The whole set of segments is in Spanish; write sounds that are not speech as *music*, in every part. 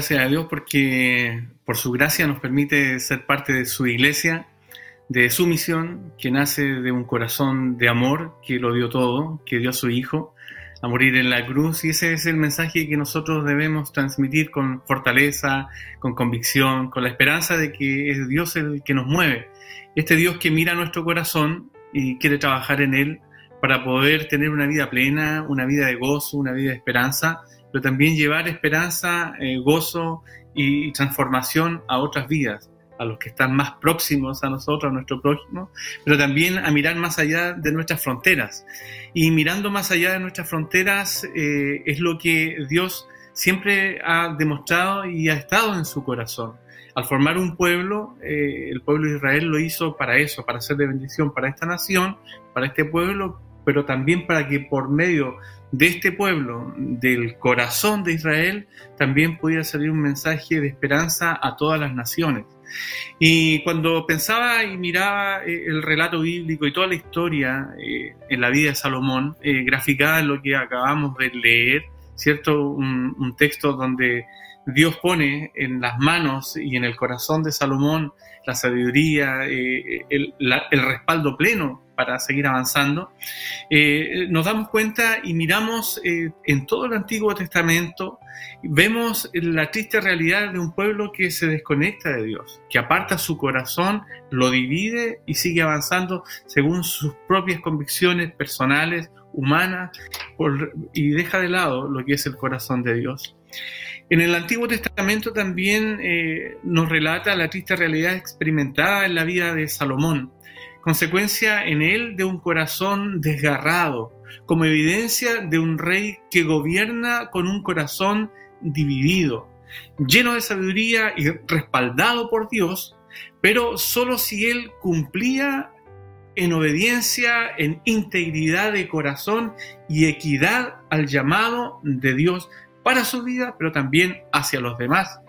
Gracias a Dios porque por su gracia nos permite ser parte de su iglesia, de su misión, que nace de un corazón de amor, que lo dio todo, que dio a su Hijo a morir en la cruz. Y ese es el mensaje que nosotros debemos transmitir con fortaleza, con convicción, con la esperanza de que es Dios el que nos mueve. Este Dios que mira nuestro corazón y quiere trabajar en él para poder tener una vida plena, una vida de gozo, una vida de esperanza pero también llevar esperanza, eh, gozo y transformación a otras vidas, a los que están más próximos a nosotros, a nuestro prójimo, pero también a mirar más allá de nuestras fronteras. Y mirando más allá de nuestras fronteras eh, es lo que Dios siempre ha demostrado y ha estado en su corazón. Al formar un pueblo, eh, el pueblo de Israel lo hizo para eso, para ser de bendición para esta nación, para este pueblo, pero también para que por medio de este pueblo, del corazón de Israel, también podía salir un mensaje de esperanza a todas las naciones. Y cuando pensaba y miraba eh, el relato bíblico y toda la historia eh, en la vida de Salomón, eh, graficada en lo que acabamos de leer, ¿cierto? Un, texto donde Dios pone en las manos y en el corazón de Salomón la sabiduría, el respaldo pleno para seguir avanzando, eh, nos damos cuenta y miramos eh, en todo el Antiguo Testamento, vemos la triste realidad de un pueblo que se desconecta de Dios, que aparta su corazón, lo divide y sigue avanzando según sus propias convicciones personales, humanas, y deja de lado lo que es el corazón de Dios. En el Antiguo Testamento también eh, nos relata la triste realidad experimentada en la vida de Salomón, consecuencia en él de un corazón desgarrado, como evidencia de un rey que gobierna con un corazón dividido, lleno de sabiduría y respaldado por Dios, pero solo si él cumplía en obediencia, en integridad de corazón y equidad al llamado de Dios para su vida, pero también hacia los demás.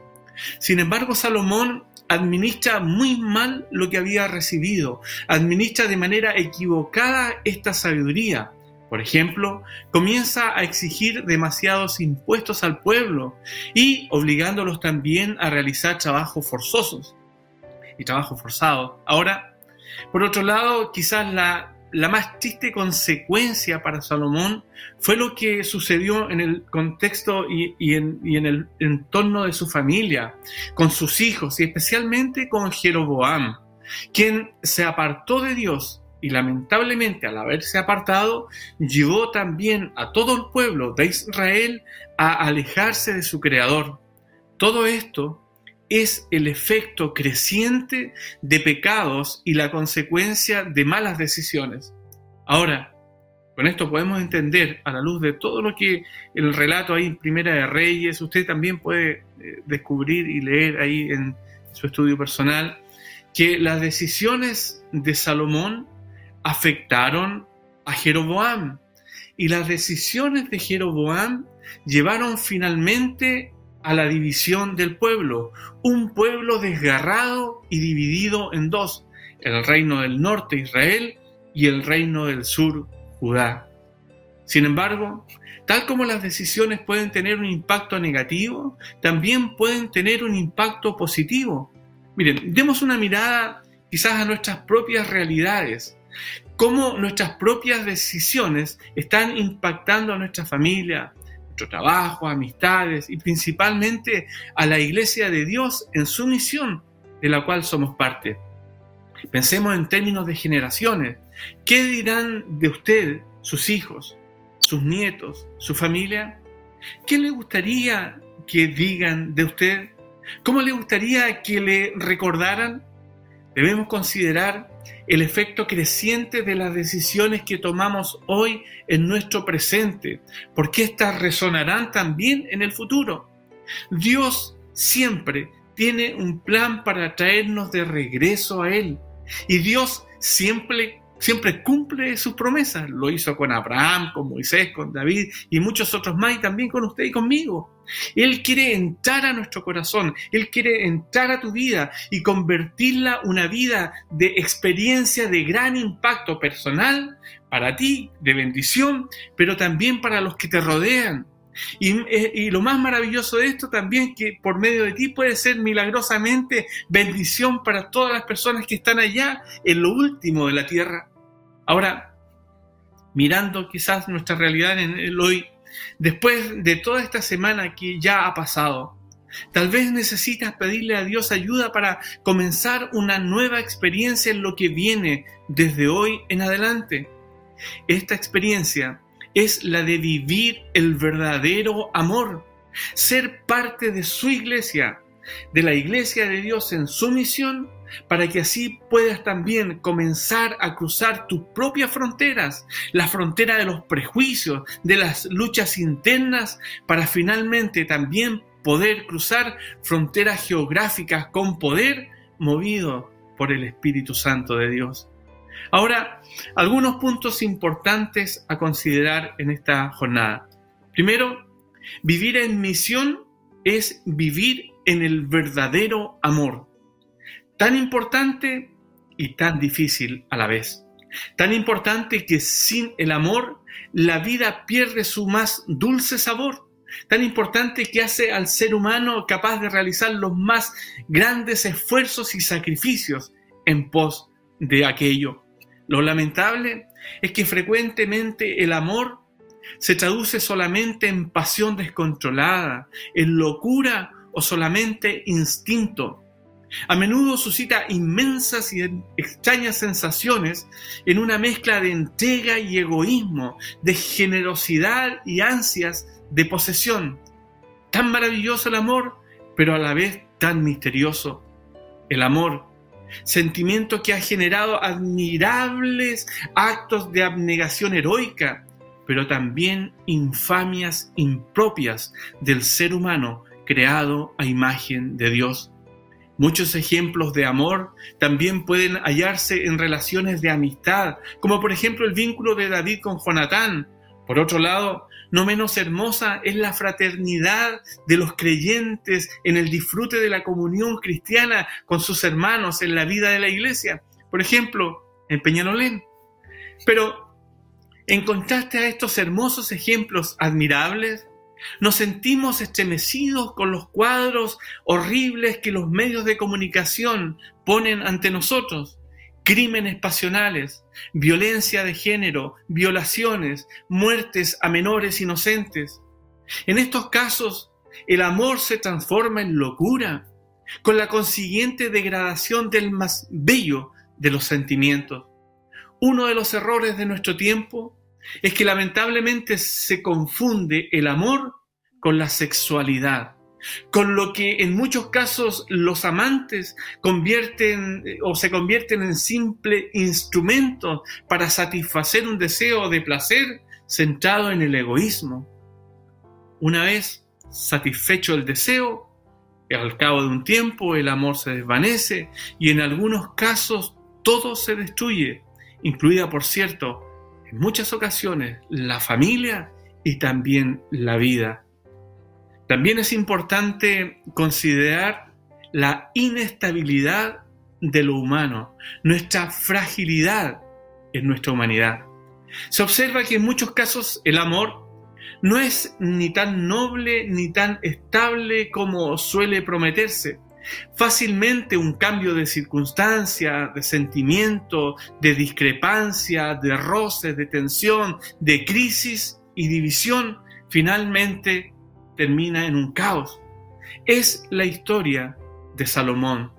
Sin embargo, Salomón administra muy mal lo que había recibido, administra de manera equivocada esta sabiduría. Por ejemplo, comienza a exigir demasiados impuestos al pueblo y obligándolos también a realizar trabajos forzosos y trabajos forzados. Ahora, por otro lado, quizás la la más triste consecuencia para Salomón fue lo que sucedió en el contexto y, en, el entorno de su familia, con sus hijos y especialmente con Jeroboam, quien se apartó de Dios y lamentablemente al haberse apartado llevó también a todo el pueblo de Israel a alejarse de su Creador. Todo esto es el efecto creciente de pecados y la consecuencia de malas decisiones. Ahora, con esto podemos entender, a la luz de todo lo que el relato ahí en Primera de Reyes, usted también puede eh, descubrir y leer ahí en su estudio personal, que las decisiones de Salomón afectaron a Jeroboam. Y las decisiones de Jeroboam llevaron finalmente a la división del pueblo, un pueblo desgarrado y dividido en dos, el reino del norte Israel y el reino del sur Judá. Sin embargo, tal como las decisiones pueden tener un impacto negativo, también pueden tener un impacto positivo. Miren, demos una mirada quizás a nuestras propias realidades, cómo nuestras propias decisiones están impactando a nuestra familia, trabajo, amistades y principalmente a la iglesia de Dios en su misión de la cual somos parte. Pensemos en términos de generaciones. ¿Qué dirán de usted sus hijos, sus nietos, su familia? ¿Qué le gustaría que digan de usted? ¿Cómo le gustaría que le recordaran? Debemos considerar el efecto creciente de las decisiones que tomamos hoy en nuestro presente, porque éstas resonarán también en el futuro. Dios siempre tiene un plan para traernos de regreso a Él y Dios siempre siempre cumple sus promesas. Lo hizo con Abraham, con Moisés, con David y muchos otros más, y también con usted y conmigo. Él quiere entrar a nuestro corazón, Él quiere entrar a tu vida y convertirla una vida de experiencia de gran impacto personal para ti, de bendición, pero también para los que te rodean. Eh, y, lo más maravilloso de esto también que por medio de ti puede ser milagrosamente bendición para todas las personas que están allá en lo último de la tierra. Ahora, mirando quizás nuestra realidad en el hoy, después de toda esta semana que ya ha pasado, tal vez necesitas pedirle a Dios ayuda para comenzar una nueva experiencia en lo que viene desde hoy en adelante. Esta experiencia es la de vivir el verdadero amor, ser parte de su iglesia, de la iglesia de Dios en su misión, para que así puedas también comenzar a cruzar tus propias fronteras, la frontera de los prejuicios, de las luchas internas, para finalmente también poder cruzar fronteras geográficas con poder movido por el Espíritu Santo de Dios. Ahora, algunos puntos importantes a considerar en esta jornada. Primero, vivir en misión es vivir en el verdadero amor. Tan importante y tan difícil a la vez. Tan importante que sin el amor la vida pierde su más dulce sabor. Tan importante que hace al ser humano capaz de realizar los más grandes esfuerzos y sacrificios en pos de aquello. Lo lamentable es que frecuentemente el amor se traduce solamente en pasión descontrolada, en locura o solamente instinto. A menudo suscita inmensas y extrañas sensaciones en una mezcla de entrega y egoísmo, de generosidad y ansias de posesión. Tan maravilloso el amor, pero a la vez tan misterioso. El amor sentimiento que ha generado admirables actos de abnegación heroica, pero también infamias impropias del ser humano creado a imagen de Dios. Muchos ejemplos de amor también pueden hallarse en relaciones de amistad, como por ejemplo el vínculo de David con Jonatán. Por otro lado, no menos hermosa es la fraternidad de los creyentes en el disfrute de la comunión cristiana con sus hermanos en la vida de la iglesia. Por ejemplo, en Peñalolén. Pero, en contraste a estos hermosos ejemplos admirables, nos sentimos estremecidos con los cuadros horribles que los medios de comunicación ponen ante nosotros crímenes pasionales, violencia de género, violaciones, muertes a menores inocentes. En estos casos, el amor se transforma en locura, con la consiguiente degradación del más bello de los sentimientos. Uno de los errores de nuestro tiempo es que lamentablemente se confunde el amor con la sexualidad con lo que en muchos casos los amantes convierten eh, o se convierten en simple instrumento para satisfacer un deseo de placer centrado en el egoísmo. Una vez satisfecho el deseo, al cabo de un tiempo el amor se desvanece y en algunos casos todo se destruye, incluida por cierto, en muchas ocasiones la familia y también la vida. También es importante considerar la inestabilidad de lo humano, nuestra fragilidad en nuestra humanidad. Se observa que en muchos casos el amor no es ni tan noble ni tan estable como suele prometerse. Fácilmente un cambio de circunstancia, de sentimiento, de discrepancia, de roces, de tensión, de crisis y división, finalmente termina en un caos. Es la historia de Salomón,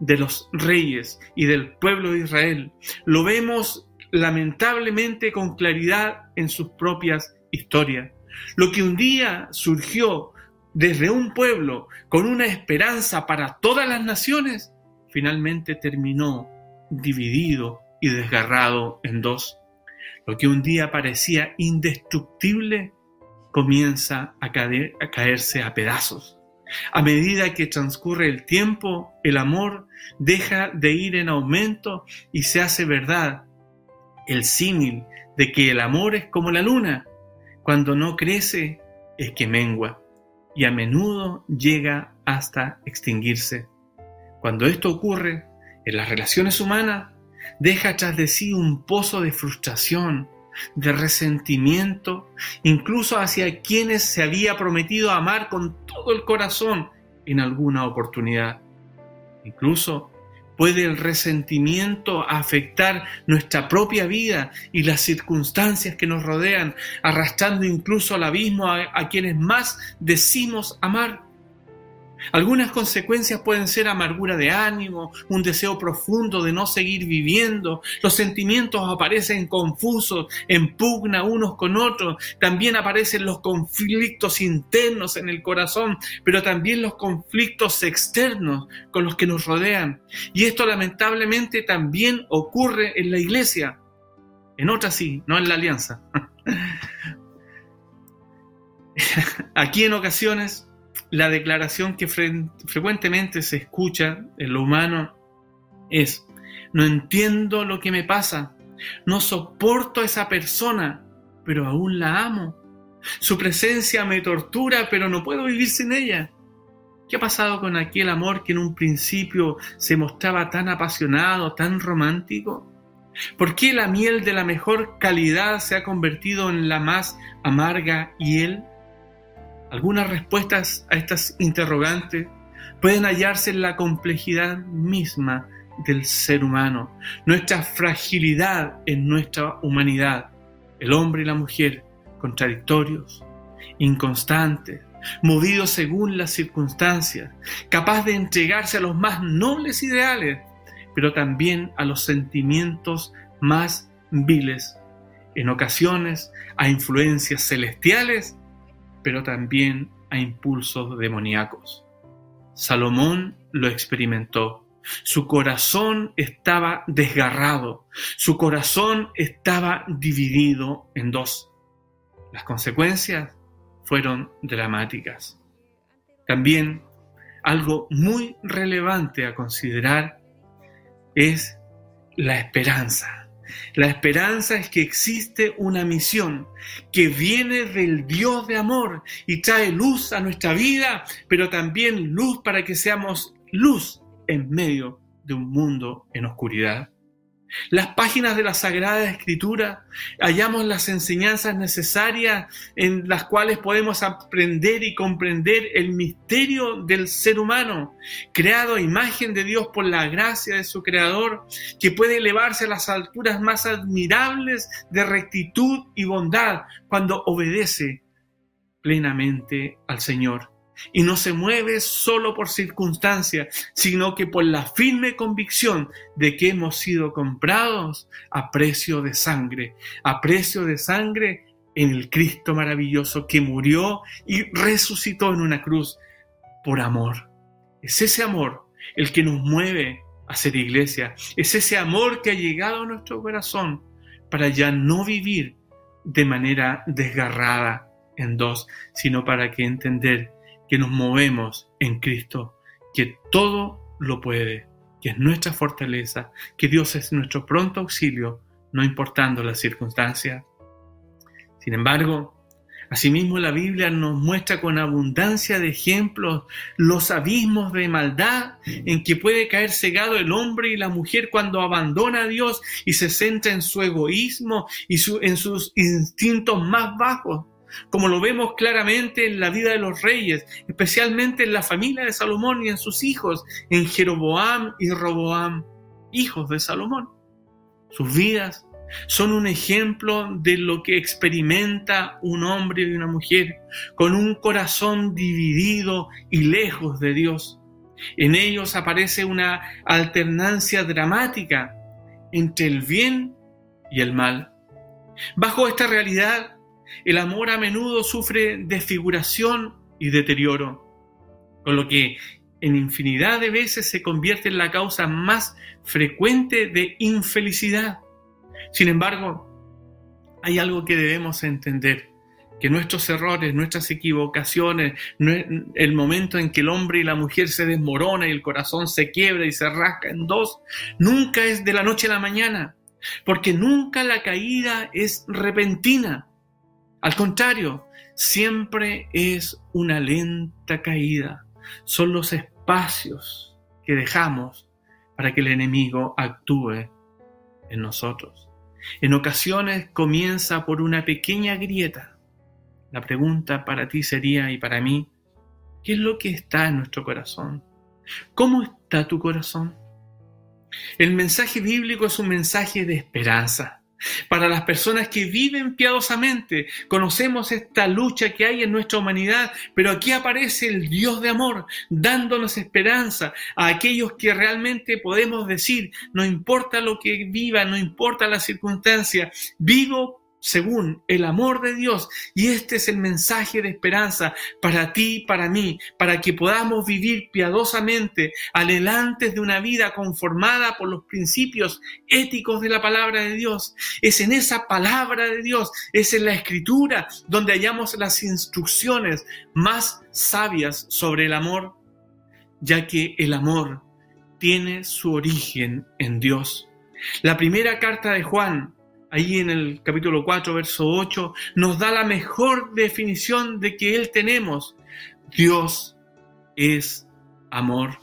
de los reyes y del pueblo de Israel. Lo vemos lamentablemente con claridad en sus propias historias. Lo que un día surgió desde un pueblo con una esperanza para todas las naciones, finalmente terminó dividido y desgarrado en dos. Lo que un día parecía indestructible comienza a, a caerse a pedazos. A medida que transcurre el tiempo, el amor deja de ir en aumento y se hace verdad el símil de que el amor es como la luna, cuando no crece es que mengua y a menudo llega hasta extinguirse. Cuando esto ocurre en las relaciones humanas, deja tras de sí un pozo de frustración, de resentimiento, incluso hacia quienes se había prometido amar con todo el corazón en alguna oportunidad. Incluso puede el resentimiento afectar nuestra propia vida y las circunstancias que nos rodean, arrastrando incluso al abismo a, a quienes más decimos amar. Algunas consecuencias pueden ser amargura de ánimo, un deseo profundo de no seguir viviendo, los sentimientos aparecen confusos, en pugna unos con otros, también aparecen los conflictos internos en el corazón, pero también los conflictos externos con los que nos rodean. Y esto lamentablemente también ocurre en la iglesia, en otras sí, no en la alianza. *laughs* Aquí en ocasiones la declaración que frecuentemente se escucha en lo humano es, no entiendo lo que me pasa, no soporto a esa persona, pero aún la amo. Su presencia me tortura, pero no puedo vivir sin ella. ¿Qué ha pasado con aquel amor que en un principio se mostraba tan apasionado, tan romántico? ¿Por qué la miel de la mejor calidad se ha convertido en la más amarga y él? Algunas respuestas a estas interrogantes pueden hallarse en la complejidad misma del ser humano, nuestra fragilidad en nuestra humanidad, el hombre y la mujer, contradictorios, inconstantes, movidos según las circunstancias, capaz de entregarse a los más nobles ideales, pero también a los sentimientos más viles, en ocasiones a influencias celestiales pero también a impulsos demoníacos. Salomón lo experimentó. Su corazón estaba desgarrado, su corazón estaba dividido en dos. Las consecuencias fueron dramáticas. También algo muy relevante a considerar es la esperanza. La esperanza es que existe una misión que viene del Dios de amor y trae luz a nuestra vida, pero también luz para que seamos luz en medio de un mundo en oscuridad. Las páginas de la Sagrada Escritura hallamos las enseñanzas necesarias en las cuales podemos aprender y comprender el misterio del ser humano, creado a imagen de Dios por la gracia de su Creador, que puede elevarse a las alturas más admirables de rectitud y bondad cuando obedece plenamente al Señor y no se mueve solo por circunstancias, sino que por la firme convicción de que hemos sido comprados a precio de sangre, a precio de sangre en el Cristo maravilloso que murió y resucitó en una cruz por amor. Es ese amor el que nos mueve a ser iglesia, es ese amor que ha llegado a nuestro corazón para ya no vivir de manera desgarrada en dos, sino para que entender que nos movemos en Cristo, que todo lo puede, que es nuestra fortaleza, que Dios es nuestro pronto auxilio, no importando las circunstancias. Sin embargo, Asimismo, la Biblia nos muestra con abundancia de ejemplos los abismos de maldad en que puede caer cegado el hombre y la mujer cuando abandona a Dios y se centra en su egoísmo y en sus instintos más bajos como lo vemos claramente en la vida de los reyes, especialmente en la familia de Salomón y en sus hijos, en Jeroboam y Roboam, hijos de Salomón. Sus vidas son un ejemplo de lo que experimenta un hombre y una mujer con un corazón dividido y lejos de Dios. En ellos aparece una alternancia dramática entre el bien y el mal. Bajo esta realidad, el amor a menudo sufre desfiguración y deterioro, con lo que en infinidad de veces se convierte en la causa más frecuente de infelicidad. Sin embargo, hay algo que debemos entender, que nuestros errores, nuestras equivocaciones, el momento en que el hombre y la mujer se desmorona y el corazón se quiebra y se rasca en dos, nunca es de la noche a la mañana, porque nunca la caída es repentina. Al contrario, siempre es una lenta caída. Son los espacios que dejamos para que el enemigo actúe en nosotros. En ocasiones comienza por una pequeña grieta. La pregunta para ti sería y para mí, ¿qué es lo que está en nuestro corazón? ¿Cómo está tu corazón? El mensaje bíblico es un mensaje de esperanza para las personas que viven piadosamente. Conocemos esta lucha que hay en nuestra humanidad, pero aquí aparece el Dios de amor, dándonos esperanza a aquellos que realmente podemos decir, no importa lo que viva, no importa la circunstancia, vivo según el amor de Dios. Y este es el mensaje de esperanza para ti, para mí, para que podamos vivir piadosamente, adelantes de una vida conformada por los principios éticos de la palabra de Dios. Es en esa palabra de Dios, es en la escritura donde hallamos las instrucciones más sabias sobre el amor, ya que el amor tiene su origen en Dios. La primera carta de Juan, ahí en el capítulo 4, verso 8, nos da la mejor definición de que Él tenemos. Dios es amor.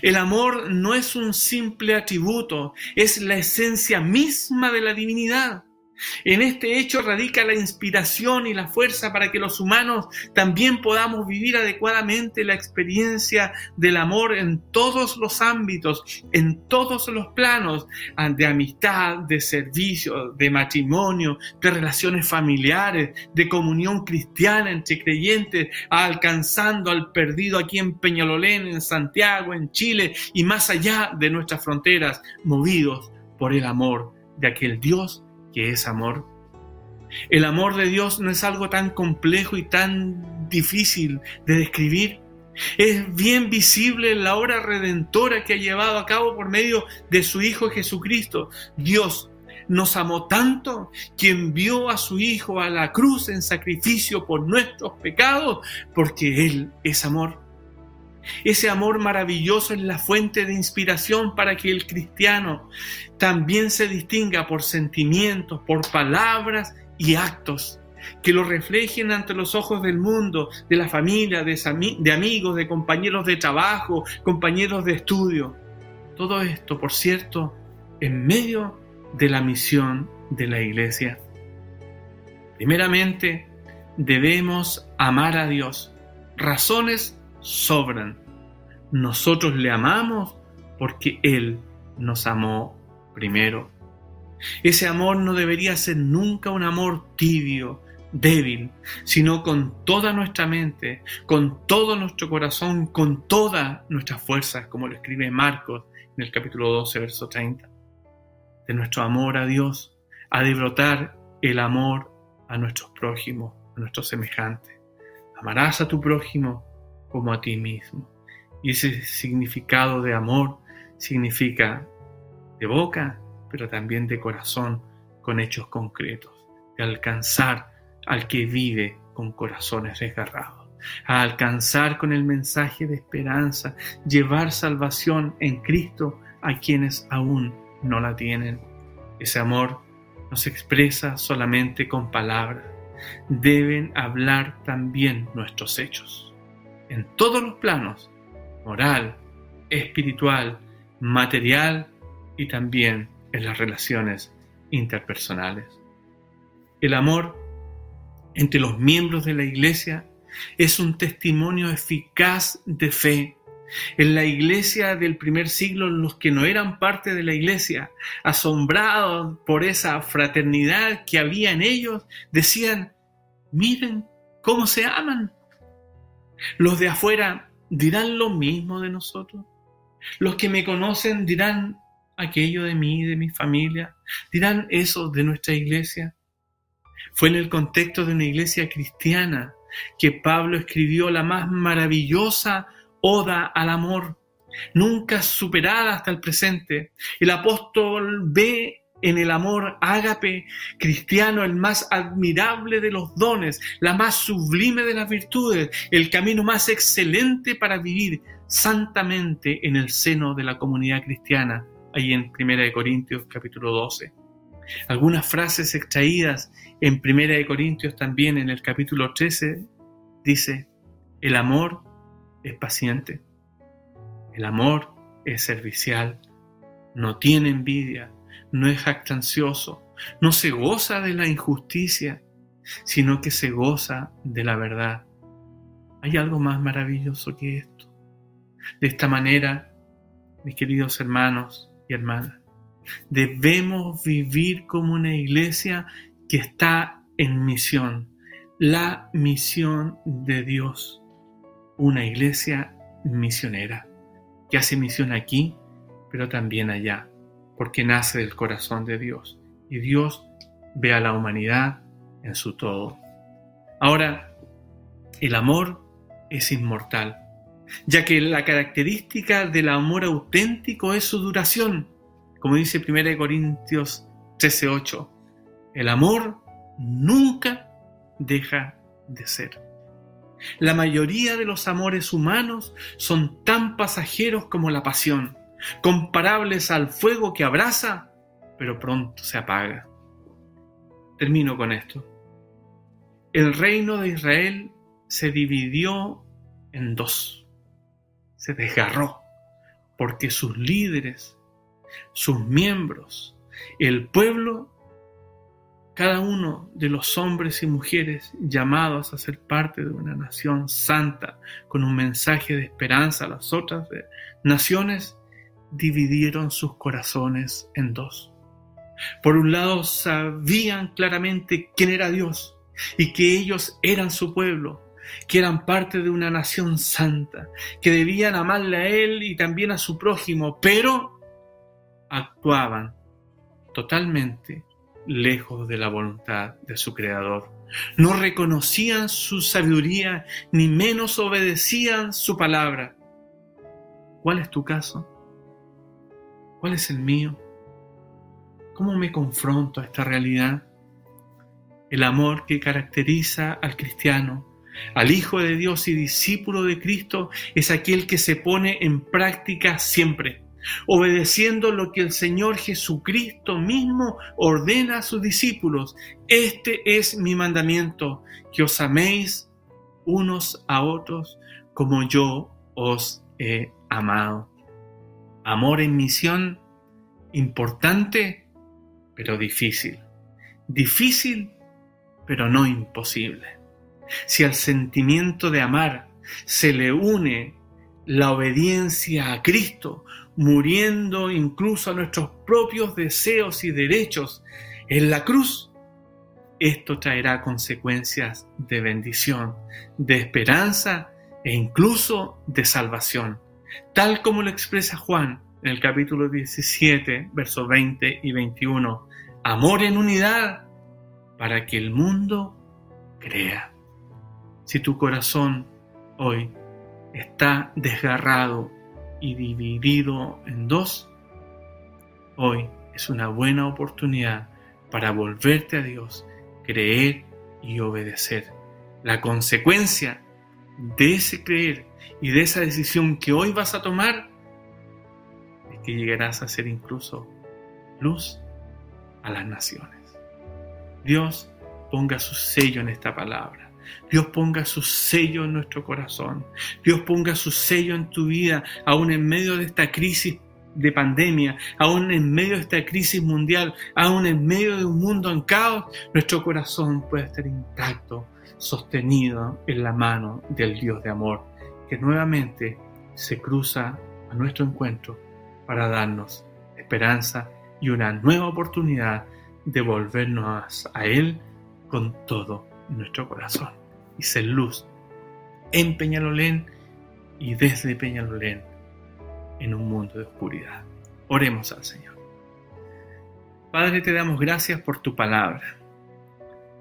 El amor no es un simple atributo, es la esencia misma de la divinidad. En este hecho radica la inspiración y la fuerza para que los humanos también podamos vivir adecuadamente la experiencia del amor en todos los ámbitos, en todos los planos, de amistad, de servicio, de matrimonio, de relaciones familiares, de comunión cristiana entre creyentes, alcanzando al perdido aquí en Peñalolén, en Santiago, en Chile y más allá de nuestras fronteras, movidos por el amor de aquel Dios que es amor. El amor de Dios no es algo tan complejo y tan difícil de describir. Es bien visible la obra redentora que ha llevado a cabo por medio de su Hijo Jesucristo. Dios nos amó tanto que envió a su Hijo a la cruz en sacrificio por nuestros pecados, porque Él es amor. Ese amor maravilloso es la fuente de inspiración para que el cristiano también se distinga por sentimientos, por palabras y actos que lo reflejen ante los ojos del mundo, de la familia, de, amigos, de compañeros de trabajo, compañeros de estudio. Todo esto, por cierto, en medio de la misión de la iglesia. Primeramente, debemos amar a Dios. Razones sobran. Nosotros le amamos porque Él nos amó primero. Ese amor no debería ser nunca un amor tibio, débil, sino con toda nuestra mente, con todo nuestro corazón, con todas nuestras fuerzas, como lo escribe Marcos en el capítulo 12, verso 30. De nuestro amor a Dios ha de brotar el amor a nuestros prójimos, a nuestros semejantes. Amarás a tu prójimo como a ti mismo. Y ese significado de amor significa de boca, pero también de corazón, con hechos concretos, de alcanzar al que vive con corazones desgarrados, a alcanzar con el mensaje de esperanza, llevar salvación en Cristo a quienes aún no la tienen. Ese amor no se expresa solamente con palabras, deben hablar también nuestros hechos en todos los planos, moral, espiritual, material y también en las relaciones interpersonales. El amor entre los miembros de la iglesia es un testimonio eficaz de fe. En la iglesia del primer siglo, los que no eran parte de la iglesia, asombrados por esa fraternidad que había en ellos, decían, miren cómo se aman, los de afuera dirán lo mismo de nosotros. Los que me conocen dirán aquello de mí, de mi familia. Dirán eso de nuestra iglesia. Fue en el contexto de una iglesia cristiana que Pablo escribió la más maravillosa oda al amor, nunca superada hasta el presente. El apóstol ve en el amor ágape cristiano, el más admirable de los dones, la más sublime de las virtudes, el camino más excelente para vivir santamente en el seno de la comunidad cristiana, ahí en 1 Corintios capítulo 12. Algunas frases extraídas en 1 Corintios también en el capítulo 13 dice, el amor es paciente, el amor es servicial, no tiene envidia, no es jactancioso, no se goza de la injusticia, sino que se goza de la verdad. ¿Hay algo más maravilloso que esto? De esta manera, mis queridos hermanos y hermanas, debemos vivir como una iglesia que está en misión, la misión de Dios, una iglesia misionera, que hace misión aquí, pero también allá, porque nace del corazón de Dios, y Dios ve a la humanidad en su todo. Ahora, el amor es inmortal, ya que la característica del amor auténtico es su duración, como dice 1 Corintios 13:8. El amor nunca deja de ser. La mayoría de los amores humanos son tan pasajeros como la pasión, comparables al fuego que abraza, pero pronto se apaga. Termino con esto. El reino de Israel se dividió en dos, se desgarró, porque sus líderes, sus miembros, el pueblo cada uno de los hombres y mujeres llamados a ser parte de una nación santa con un mensaje de esperanza a las otras naciones, dividieron sus corazones en dos. Por un lado, sabían claramente quién era Dios y que ellos eran su pueblo, que eran parte de una nación santa, que debían amarle a Él y también a su prójimo, pero actuaban totalmente lejos de la voluntad de su Creador. No reconocían su sabiduría, ni menos obedecían su palabra. ¿Cuál es tu caso? ¿Cuál es el mío? ¿Cómo me confronto a esta realidad? El amor que caracteriza al cristiano, al Hijo de Dios y discípulo de Cristo, es aquel que se pone en práctica siempre obedeciendo lo que el Señor Jesucristo mismo ordena a sus discípulos. Este es mi mandamiento, que os améis unos a otros como yo os he amado. Amor en misión, importante, pero difícil. Difícil, pero no imposible. Si al sentimiento de amar se le une la obediencia a Cristo, muriendo incluso a nuestros propios deseos y derechos en la cruz, esto traerá consecuencias de bendición, de esperanza e incluso de salvación, tal como lo expresa Juan en el capítulo 17, versos 20 y 21. Amor en unidad para que el mundo crea. Si tu corazón hoy está desgarrado y dividido en dos, hoy es una buena oportunidad para volverte a Dios, creer y obedecer. La consecuencia de ese creer y de esa decisión que hoy vas a tomar es que llegarás a ser incluso luz a las naciones. Dios ponga su sello en esta palabra. Dios ponga su sello en nuestro corazón. Dios ponga su sello en tu vida, aún en medio de esta crisis de pandemia, aún en medio de esta crisis mundial, aún en medio de un mundo en caos, nuestro corazón puede estar intacto, sostenido en la mano del Dios de amor, que nuevamente se cruza a nuestro encuentro para darnos esperanza y una nueva oportunidad de volvernos a Él con todo nuestro corazón y ser luz en Peñalolén y desde Peñalolén en un mundo de oscuridad. Oremos al Señor. Padre, te damos gracias por tu palabra.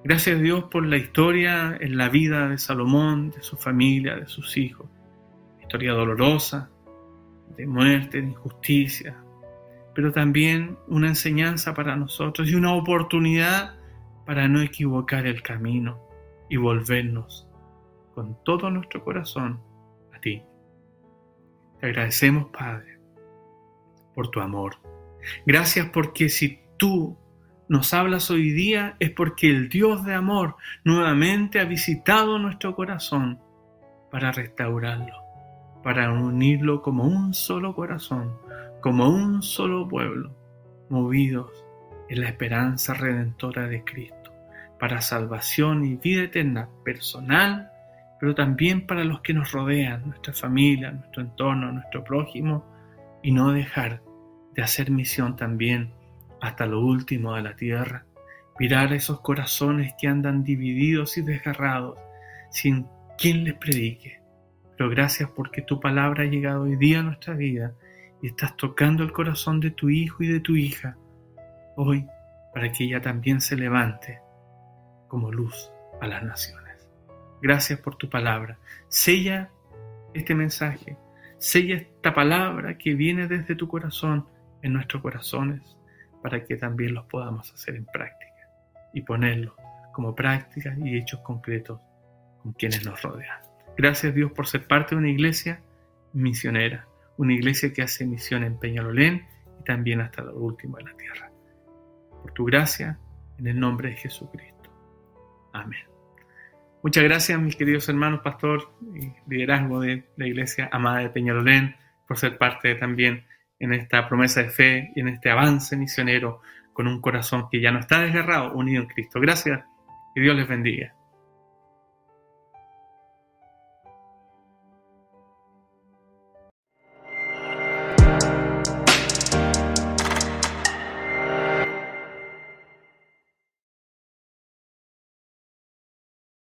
Gracias Dios por la historia en la vida de Salomón, de su familia, de sus hijos. Historia dolorosa, de muerte, de injusticia, pero también una enseñanza para nosotros y una oportunidad para no equivocar el camino y volvernos con todo nuestro corazón a ti. Te agradecemos, Padre, por tu amor. Gracias porque si tú nos hablas hoy día es porque el Dios de amor nuevamente ha visitado nuestro corazón para restaurarlo, para unirlo como un solo corazón, como un solo pueblo, movidos es la esperanza redentora de Cristo, para salvación y vida eterna personal, pero también para los que nos rodean, nuestra familia, nuestro entorno, nuestro prójimo, y no dejar de hacer misión también hasta lo último de la tierra, mirar esos corazones que andan divididos y desgarrados, sin quien les predique. Pero gracias porque tu palabra ha llegado hoy día a nuestra vida y estás tocando el corazón de tu hijo y de tu hija hoy para que ella también se levante como luz a las naciones. Gracias por tu palabra. Sella este mensaje, sella esta palabra que viene desde tu corazón en nuestros corazones para que también los podamos hacer en práctica y ponerlos como prácticas y hechos concretos con quienes nos rodean. Gracias Dios por ser parte de una iglesia misionera, una iglesia que hace misión en Peñalolén y también hasta lo último de la tierra. Por tu gracia, en el nombre de Jesucristo. Amén. Muchas gracias, mis queridos hermanos, pastor y liderazgo de la iglesia amada de Peñalolén, por ser parte también en esta promesa de fe y en este avance misionero con un corazón que ya no está desgarrado, unido en Cristo. Gracias y Dios les bendiga.